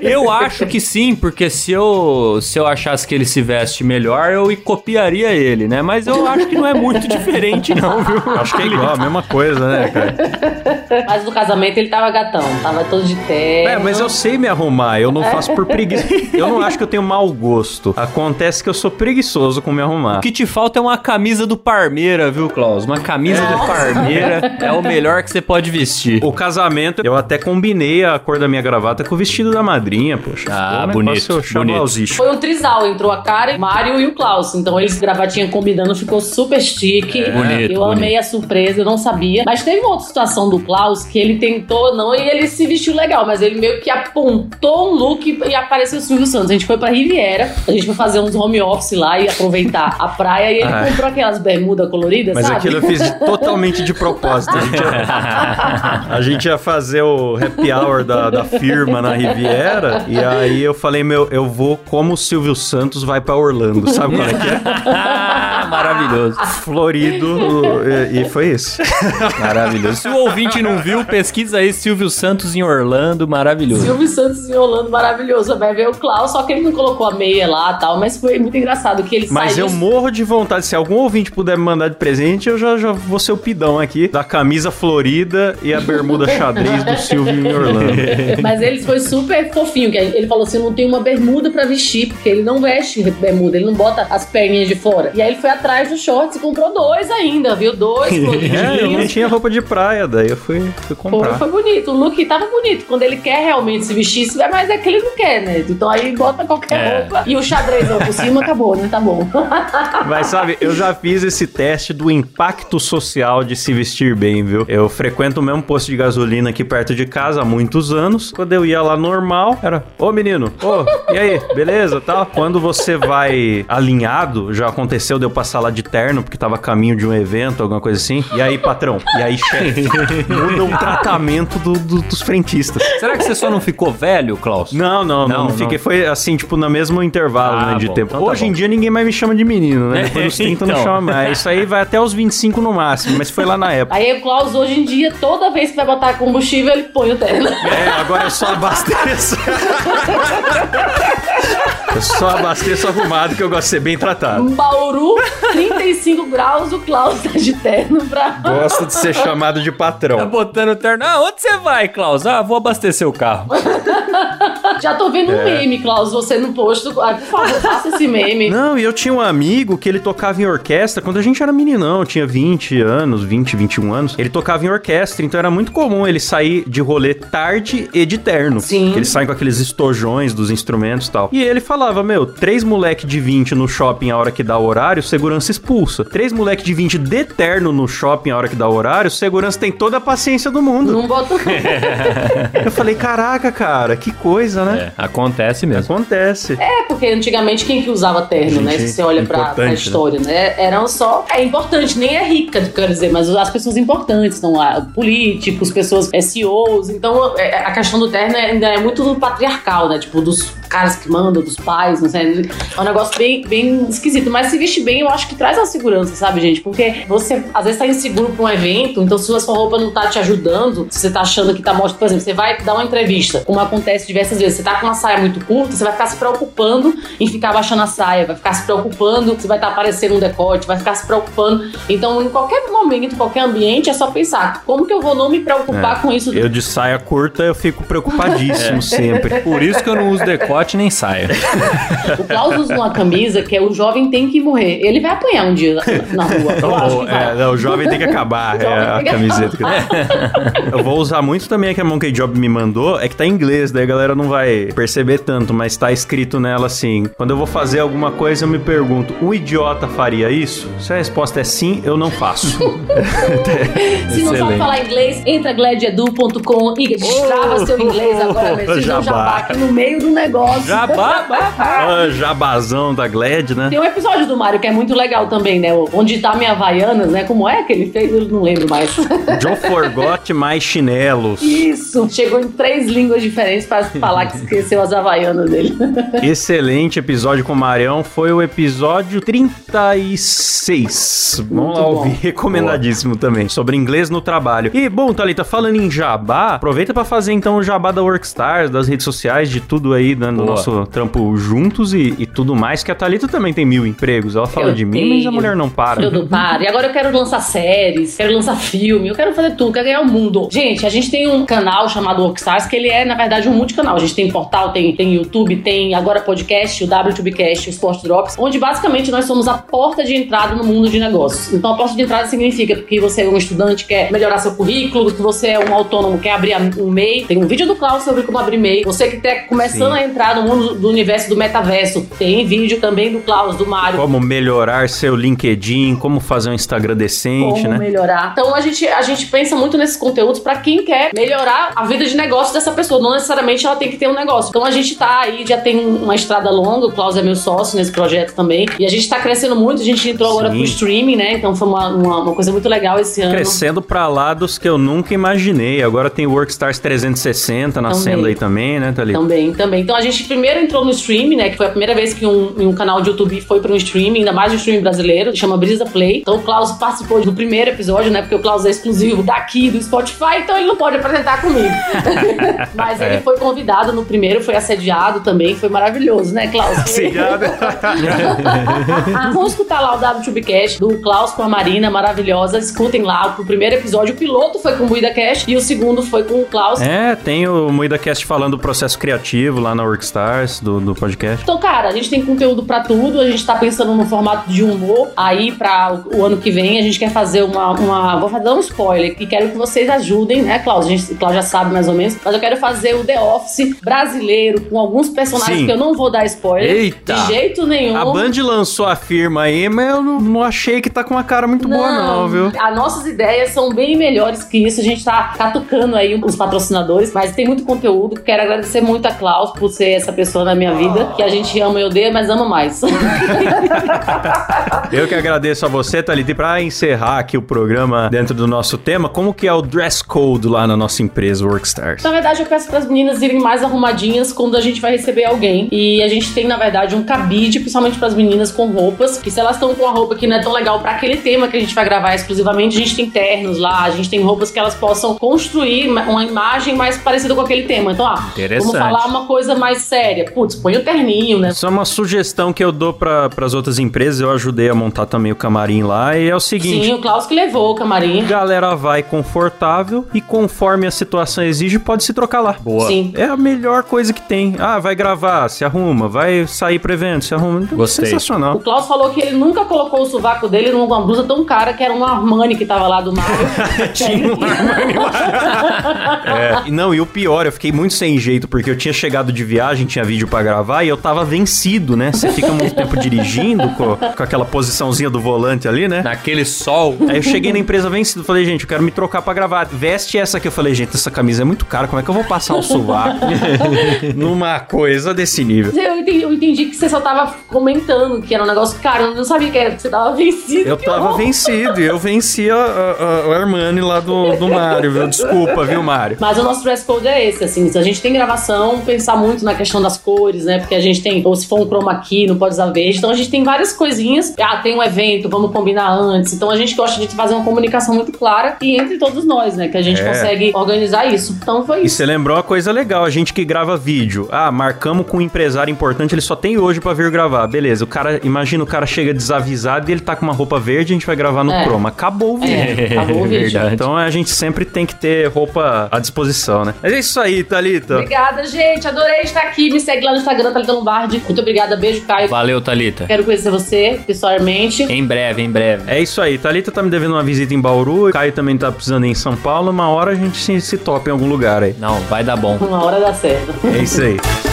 Eu acho que sim, porque se eu, se eu achasse que ele se veste melhor, eu copiaria ele, né? Mas eu acho que não é muito diferente, não, viu? Acho que é igual, a mesma coisa, né, cara? Mas no casamento ele tava gatão, tava todo de terno. É, mas eu sei me arrumar, eu não faço por preguiça. Eu não acho que eu tenho mau gosto. Acontece que eu sou preguiçoso com me arrumar. O que te falta é uma camisa do Parmeira, viu, Klaus? Uma camisa do Parmeira é o melhor que você pode vestir. O casamento, eu até combinei a cor da minha gravata com o vestido da madrinha, poxa. Ah, um bonito, bonito. Foi um trisal, entrou a Karen, o Mário e o Klaus. Então eles gravatinha combinando, ficou super chique. É, bonito, Eu amei bonito. a surpresa, eu não sabia. Mas teve uma outra situação do Klaus que ele tentou, não, e ele se vestiu legal, mas ele meio que apontou um look e apareceu o Silvio Santos. A gente foi pra Riviera, a gente foi fazer uns home office lá e aproveitar a praia e ele Ai. comprou aquelas bermudas coloridas, Mas sabe? aquilo eu fiz totalmente de propósito. A gente, ia, a gente ia fazer o happy hour da, da firma na Riviera. E aí eu falei, meu, eu vou como o Silvio Santos vai pra Orlando. Sabe qual é que é? Ah, maravilhoso. Florido. E, e foi isso. Maravilhoso. Se o ouvinte não viu, pesquisa aí Silvio Santos em Orlando, maravilhoso. Silvio Santos enrolando maravilhoso. Vai ver o Klaus, só que ele não colocou a meia lá e tal, mas foi muito engraçado que ele Mas saiu. eu morro de vontade. Se algum ouvinte puder me mandar de presente, eu já, já vou ser o pidão aqui da camisa florida e a bermuda xadrez do Silvio em Orlando. Mas ele foi super fofinho, que ele falou assim: não tem uma bermuda pra vestir, porque ele não veste bermuda, ele não bota as perninhas de fora. E aí ele foi atrás dos shorts e comprou dois ainda, viu? Dois É, eu não tinha roupa de praia, daí eu fui, fui comprar. foi bonito, o look tava bonito. Quando ele quer realmente se vestir, se é mais é que ele não quer, né? Então aí bota qualquer É. roupa e o xadrezão por cima acabou, né? Tá bom. Mas sabe, eu já fiz esse teste do impacto social de se vestir bem, viu? Eu frequento o mesmo posto de gasolina aqui perto de casa há muitos anos. Quando eu ia lá normal, era, ô menino, ô, e aí, beleza, tal? Quando você vai alinhado, já aconteceu de eu passar passar lá de terno, porque tava a caminho de um evento, alguma coisa assim. E aí, patrão? E aí, chefe? Muda o tratamento do- do- dos frentistas. Será que você só não ficou velho, Klaus? Não, não, não, Não, não, não. fiquei. Foi assim, tipo, no mesmo intervalo Ah, né, de bom, tempo. então tá Hoje em bom. dia ninguém mais me chama de menino, né? Depois dos 30 não Então. chama mais. Isso aí vai até os 25 no máximo, mas foi lá na época. Aí o Klaus, hoje em dia, toda vez que vai botar combustível, ele põe o terno. É, agora eu só abasteço. eu só abasteço arrumado, que eu gosto de ser bem tratado. Bauru, 35 graus, o Klaus tá de terno pra... Gosto de ser chamado de Tá patrão. botando o terno. Ah, onde você vai, Klaus? Ah, vou abastecer o carro. Já tô vendo É. um meme, Klaus, você no posto. Ah, por favor, faça esse meme. Não, e eu tinha um amigo que ele tocava em orquestra quando a gente era meninão, tinha 20 anos, 20, 21 anos. Ele tocava em orquestra, então era muito comum ele sair de rolê tarde e de terno. Sim. Eles saem com aqueles estojões dos instrumentos e tal. E ele falava, meu, três moleque de 20 no shopping a hora que dá o horário, segurança expulsa. Três moleque de 20 de terno no shopping a hora que dá o horário, segurança tem toda a paciência do mundo. Não bota. Eu falei, caraca, cara, que coisa, né? É, acontece mesmo. Acontece. É, porque antigamente quem que usava terno, né? Gente, Se você olha pra, pra né? história, né? Eram só. É importante, nem é rica, quero dizer, mas as pessoas importantes, então, ah, políticos, pessoas SEOs. Então, é, a questão do terno ainda é muito patriarcal, né? Tipo, dos caras que mandam, dos pais, não sei. É um negócio bem, bem esquisito. Mas se vestir bem, eu acho que traz uma segurança, sabe, gente? Porque você às vezes tá inseguro pra um evento, então se a sua roupa não tá te ajudando, se você tá achando que tá mostrando, por exemplo, você vai dar uma entrevista, como acontece diversas vezes, você tá com uma saia muito curta, você vai ficar se preocupando em ficar baixando a saia, vai ficar se preocupando se vai estar aparecendo um decote, vai ficar se preocupando. Então, em qualquer momento, em qualquer ambiente, é só pensar, como que eu vou não me preocupar com isso? Eu de saia curta, eu fico preocupadíssimo sempre. Por isso que eu não uso decote nem saia. O Klaus usa uma camisa que é o jovem tem que morrer. Ele vai apanhar um dia na rua. Eu acho que vai. É, não, o jovem tem que acabar, é a tem camiseta. que- Eu vou usar muito também a que a Monkey Job me mandou, é que tá em inglês, daí a galera não vai perceber tanto, mas tá escrito nela assim: quando eu vou fazer alguma coisa, eu me pergunto, um idiota faria isso? Se a resposta é sim, eu não faço. Se não sabe falar inglês, entra gladiedu.com e destrava seu inglês agora mesmo. Jabá. jabá aqui no meio do negócio. Jabá. Ah, Jabazão da Glad, né? Tem um episódio do Mario que é muito legal também, né? Onde tá minha Havaianas, né? Como é que ele fez? Eu não lembro mais. Joe Forgot mais chinelos. Isso! Chegou em três línguas diferentes pra falar que esqueceu as Havaianas dele. Excelente episódio com o Marião. Foi o episódio 36. Vamos Muito lá bom. ouvir. Recomendadíssimo também. Sobre inglês no trabalho. E, bom, Thalita, falando em jabá, aproveita pra fazer então o jabá da Workstars, das redes sociais, de tudo aí, né, no Boa. nosso trampo juntos e, e tudo mais, que a Thalita também tem mil empregos. Ela fala Eu de mim, mas a mulher não para. Eu não paro. E agora eu quero lançar séries, quero lançar filme, eu quero fazer tudo, quero ganhar o mundo. Gente, a gente tem um canal chamado Workstars, que ele é, na verdade, um multicanal. A gente tem portal, tem, tem YouTube, tem agora podcast, o WTubecast, o Sport Drops, onde basicamente nós somos a porta de entrada no mundo de negócios. Então a porta de entrada significa que você é um estudante, quer melhorar seu currículo, que você é um autônomo, quer abrir um MEI. Tem um vídeo do Klaus sobre como abrir MEI. Você que tá começando Sim. a entrar no mundo do universo do metaverso, tem vídeo também do Klaus, do Mário. Como melhorar seu LinkedIn, como fazer um Instagram decente, como né? melhorar. Então a gente, a gente pensa muito nesses conteúdos pra quem quer melhorar a vida de negócio dessa pessoa. Não necessariamente ela tem que ter um negócio. Então a gente tá aí, já tem uma estrada longa, o Klaus é meu sócio nesse projeto também. E a gente tá crescendo muito, a gente entrou agora Sim. pro streaming, né? Então foi uma, uma, uma coisa muito legal esse ano. Crescendo pra lados que eu nunca imaginei. Agora tem o Workstars 360 nascendo Também. aí também, né, Thalita? Também, também. Então a gente primeiro entrou no streaming, né? Que foi a primeira vez que um, um canal de YouTube foi para um streaming, ainda mais um streaming brasileiro, chama Brisa Play. Então o Klaus participou do primeiro episódio, né? Porque o Klaus é exclusivo daqui do Spotify, então ele não pode apresentar comigo. Mas ele foi convidado no primeiro, foi assediado também, foi maravilhoso, né, Klaus? Assediado. Vamos escutar lá o WTubeCast do Klaus com a Marina, maravilhosa. Escutem lá o primeiro episódio. O piloto foi com o Buida Cash e o segundo foi com o Klaus. É, tem o MoídaCast falando do processo criativo lá na Workstars, do, do podcast. Então, cara, a gente tem conteúdo pra tudo, a gente tá pensando no formato de humor. Aí, pra o, ano que vem, a gente quer fazer uma, uma. Vou fazer um spoiler e quero que vocês ajudem, né, Klaus? A gente, Klaus já sabe mais ou menos, mas eu quero fazer o The Office brasileiro com alguns personagens Sim. que eu não vou dar spoiler. Eita! De jeito nenhum. A Band lançou a firma aí, mas eu não, não achei que tá com uma cara muito boa, não, viu? As nossas ideias são bem melhores que isso. A gente tá catucando aí os patrocinadores, mas tem muito conteúdo. Quero agradecer muito a Klaus por ser essa pessoa na minha vida. Que a gente ama e odeia, mas ama mais. Eu que agradeço a você, Thalita. E pra encerrar aqui o programa dentro do nosso tema, como que é o dress code lá na nossa empresa Workstars? Na verdade, eu peço para as meninas irem mais arrumadinhas quando a gente vai receber alguém. E a gente tem, na verdade, um cabide, principalmente para as meninas com roupas, que se elas estão com uma roupa que não é tão legal para aquele tema que a gente vai gravar exclusivamente, a gente tem ternos lá, a gente tem roupas que elas possam construir uma imagem mais parecida com aquele tema. Então, ah, vamos falar uma coisa mais séria. Putz, põe o terninho, né? Isso é uma sugestão que eu dou para as outras empresas. Eu ajudei a montar também o camarim lá. E é o seguinte: Sim, o Klaus que levou o camarim. galera vai confortável e conforme a situação exige, pode se trocar lá. Boa. Sim. É a melhor coisa que tem. Ah, vai gravar, se arruma. Vai sair pro evento, se arruma. Então, Gostei. O Sensacional. Klaus falou que ele nunca colocou o sovaco dele numa blusa tão cara que era um Armani que tava lá do Mario. Tinha um Armani lá. É, não, e o pior, eu fiquei muito sem jeito, porque eu tinha chegado de viagem, tinha vídeo pra gravar e eu tava vencido, né? Você fica muito tempo dirigindo com, com aquela posiçãozinha do volante ali, né? Naquele sol. Aí eu cheguei na empresa vencido, falei, gente, eu quero me trocar pra gravar. Veste essa que eu falei, gente, essa camisa é muito cara, como é que eu vou passar o sovaco numa coisa desse nível? Eu entendi, eu entendi que você só tava comentando que era um negócio caro. Eu não sabia que, era, que você tava vencido. Eu tava vencido e eu venci a, a- a- o Armani lá do, do Mário, viu? Desculpa, viu, Mário? Mas o nosso dress code é esse, assim, se a gente tem gravação, pensar muito na questão das cores, né? Porque a gente tem, ou se for um chroma key, não pode usar verde. Então a gente tem várias coisinhas. Ah, tem um evento, vamos combinar antes. Então a gente gosta de fazer uma comunicação muito clara e entre todos nós, né? Que a gente É. consegue organizar isso. Então foi E isso. você lembrou uma coisa legal, a gente que grava vídeo. Ah, marcamos com um empresário importante, ele só tem hoje pra vir gravar. Beleza, o cara, imagina o cara chega desavisado e ele tá com uma roupa verde, a gente vai gravar no É. chroma. Acabou o vídeo. É, acabou o vídeo. Então a gente sempre tem que ter roupa à disposição, né? Mas é isso aí, Thalita. Obrigada, gente. Adorei estar aqui. Me segue lá no Instagram, Thalita Lombardi. Muito obrigada. Beijo, Caio. Valeu, Thalita. Quero conhecer você pessoalmente. Em breve, em breve. É isso aí, Thalita tá me devendo uma visita em Bauru, Caio também tá precisando ir em São Paulo, uma hora a gente se, se topa em algum lugar aí. Não, vai dar bom. Uma hora dá certo. É isso aí.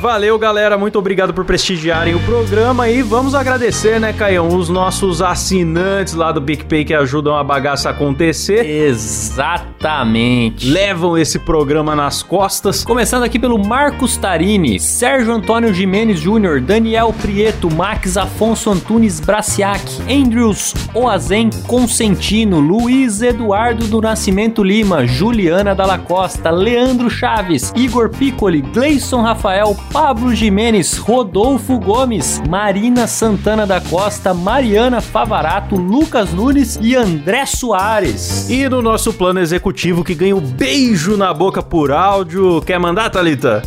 Valeu, galera. Muito obrigado por prestigiarem o programa e vamos agradecer, né, Caião, os nossos assinantes lá do PicPay que ajudam a bagaça a acontecer. Exatamente. Levam esse programa nas costas. Começando aqui pelo Marcos Tarini, Sérgio Antônio Jimenez Júnior, Daniel Prieto, Max Afonso Antunes Braciac, Andrews Oazen Consentino, Luiz Eduardo do Nascimento Lima, Juliana Dalla Costa, Leandro Chaves, Igor Piccoli, Gleison Rafael, Pablo Jimenez, Rodolfo Gomes, Marina Santana da Costa, Mariana Favarato, Lucas Nunes e André Soares. E no nosso plano executivo que ganha o beijo na boca por áudio. Quer mandar, Thalita?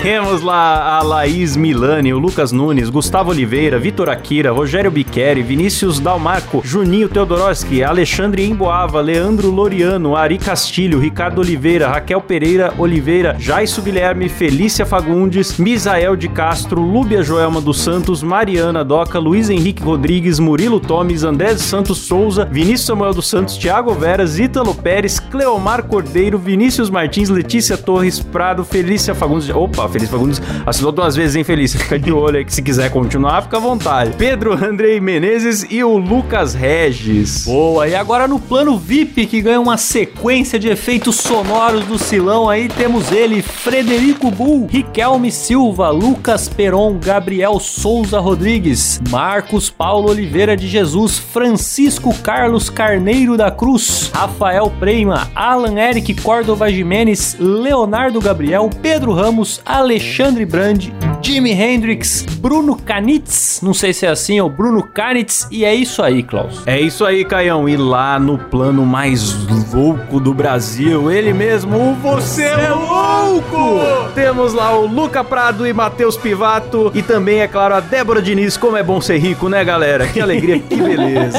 Temos lá a Laís Milani, o Lucas Nunes, Gustavo Oliveira, Vitor Akira, Rogério Biqueri, Vinícius Dalmarco, Juninho Teodoroski, Alexandre Emboava, Leandro Loriano, Ari Castilho, Ricardo Oliveira, Raquel Pereira Oliveira, Jaisso Guilherme, Felícia Fagundes, Misael de Castro, Lúbia Joelma dos Santos, Mariana Doca, Luiz Henrique Rodrigues, Murilo Tomes, André Santos Souza, Vinícius Samuel dos Santos, Thiago Veras, Ítalo Pérez, Cleomar Cordeiro, Vinícius Martins, Letícia Torres Prado, Felícia Fagundes. Opa, Felícia Fagundes assinou duas vezes, hein, Felícia? Fica de olho aí que se quiser continuar, fica à vontade. Pedro Andrei Menezes e o Lucas Regis. Boa, e agora no plano VIP, que ganha uma sequência de efeitos sonoros do Silão, aí temos ele, Frederico Bull, Riquelme Silva, Lucas Peron, Gabriel Souza Rodrigues, Marcos Paulo Oliveira de Jesus, Francisco Carlos Carneiro da Cruz, Rafael Preima, Alan Eric Córdova Jimenez, Leonardo Gabriel, Pedro Ramos, Alexandre Brandi, Jimi Hendrix, Bruno Canitz, não sei se é assim, ou Bruno Canitz, e é isso aí, Klaus. É isso aí, Caião. E lá no plano mais louco do Brasil, ele mesmo, o Você é Louco! Temos lá o Luca Prado e Matheus Pivato. E também, é claro, a Débora Diniz. Como é bom ser rico, né, galera? Que alegria, que beleza.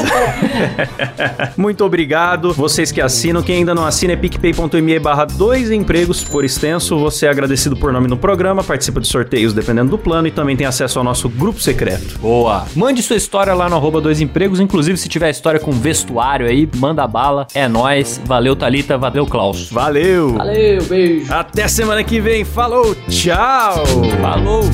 Muito obrigado. Vocês que assinam, quem ainda não assina é picpay.me barra dois empregos por extenso. Você é agradecido por nome no programa, participa de sorteios dependendo do plano e também tem acesso ao nosso grupo secreto. Boa. Mande sua história lá no arroba dois empregos, inclusive se tiver história com vestuário aí, manda bala. É nóis. Valeu, Thalita. Valeu, Klaus. Valeu! Valeu, beijo. Até semana que vem. Falou, tchau! Falou.